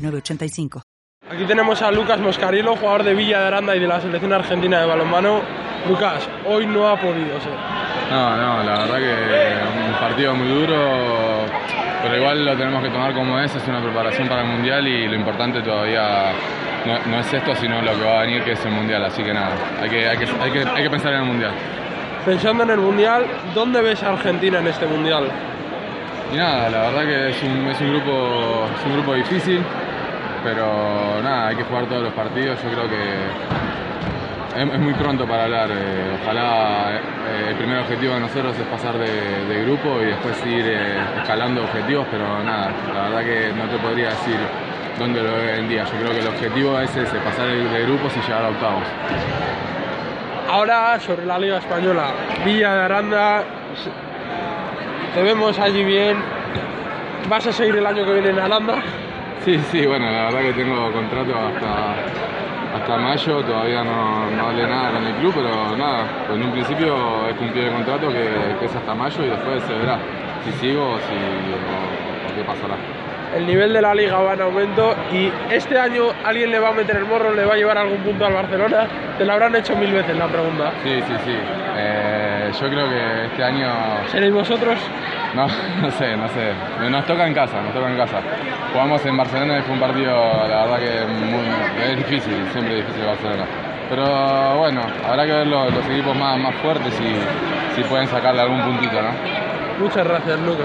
906985. Aquí tenemos a Lucas Moscarillo, jugador de Villa de Aranda y de la selección argentina de balonmano. Lucas, hoy no ha podido ser. No, no, la verdad que un partido muy duro, pero igual lo tenemos que tomar como es, es una preparación para el Mundial y lo importante todavía no, es esto, sino lo que va a venir, que es el Mundial, así que nada, hay que, hay que, hay que, hay que pensar en el Mundial. Pensando en el Mundial, ¿dónde ves a Argentina en este Mundial? Y nada, la verdad que es un, es un, grupo, es un grupo difícil, pero nada, hay que jugar todos los partidos. Yo creo que es, muy pronto para hablar. Eh, ojalá eh, el primer objetivo de nosotros es pasar de, grupo y después ir eh, escalando objetivos, pero nada, la verdad que no te podría decir dónde lo veo en día. Yo creo que el objetivo es ese, pasar de grupos y llegar a octavos. Ahora sobre la Liga Española, Villa de Aranda, te vemos allí bien. ¿Vas a seguir el año que viene en Aranda? Sí, sí, bueno, la verdad que tengo contrato hasta, hasta mayo, todavía no, no hablé nada con el club, pero nada, pues en un principio he cumplido el contrato que, es hasta mayo y después se verá si sigo o, si, o qué pasará el nivel de la liga va en aumento y este año alguien le va a meter el morro, le va a llevar algún punto al Barcelona. Te lo habrán hecho mil veces la pregunta. Sí, sí, sí. Eh, yo creo que este año. ¿Seréis vosotros? No, no sé, no sé. Nos toca en casa, nos toca en casa. Jugamos en Barcelona y fue un partido, la verdad que es difícil, siempre difícil Barcelona. Pero bueno, habrá que ver los, equipos más, más fuertes y si pueden sacarle algún puntito, ¿no? Muchas gracias, Lucas.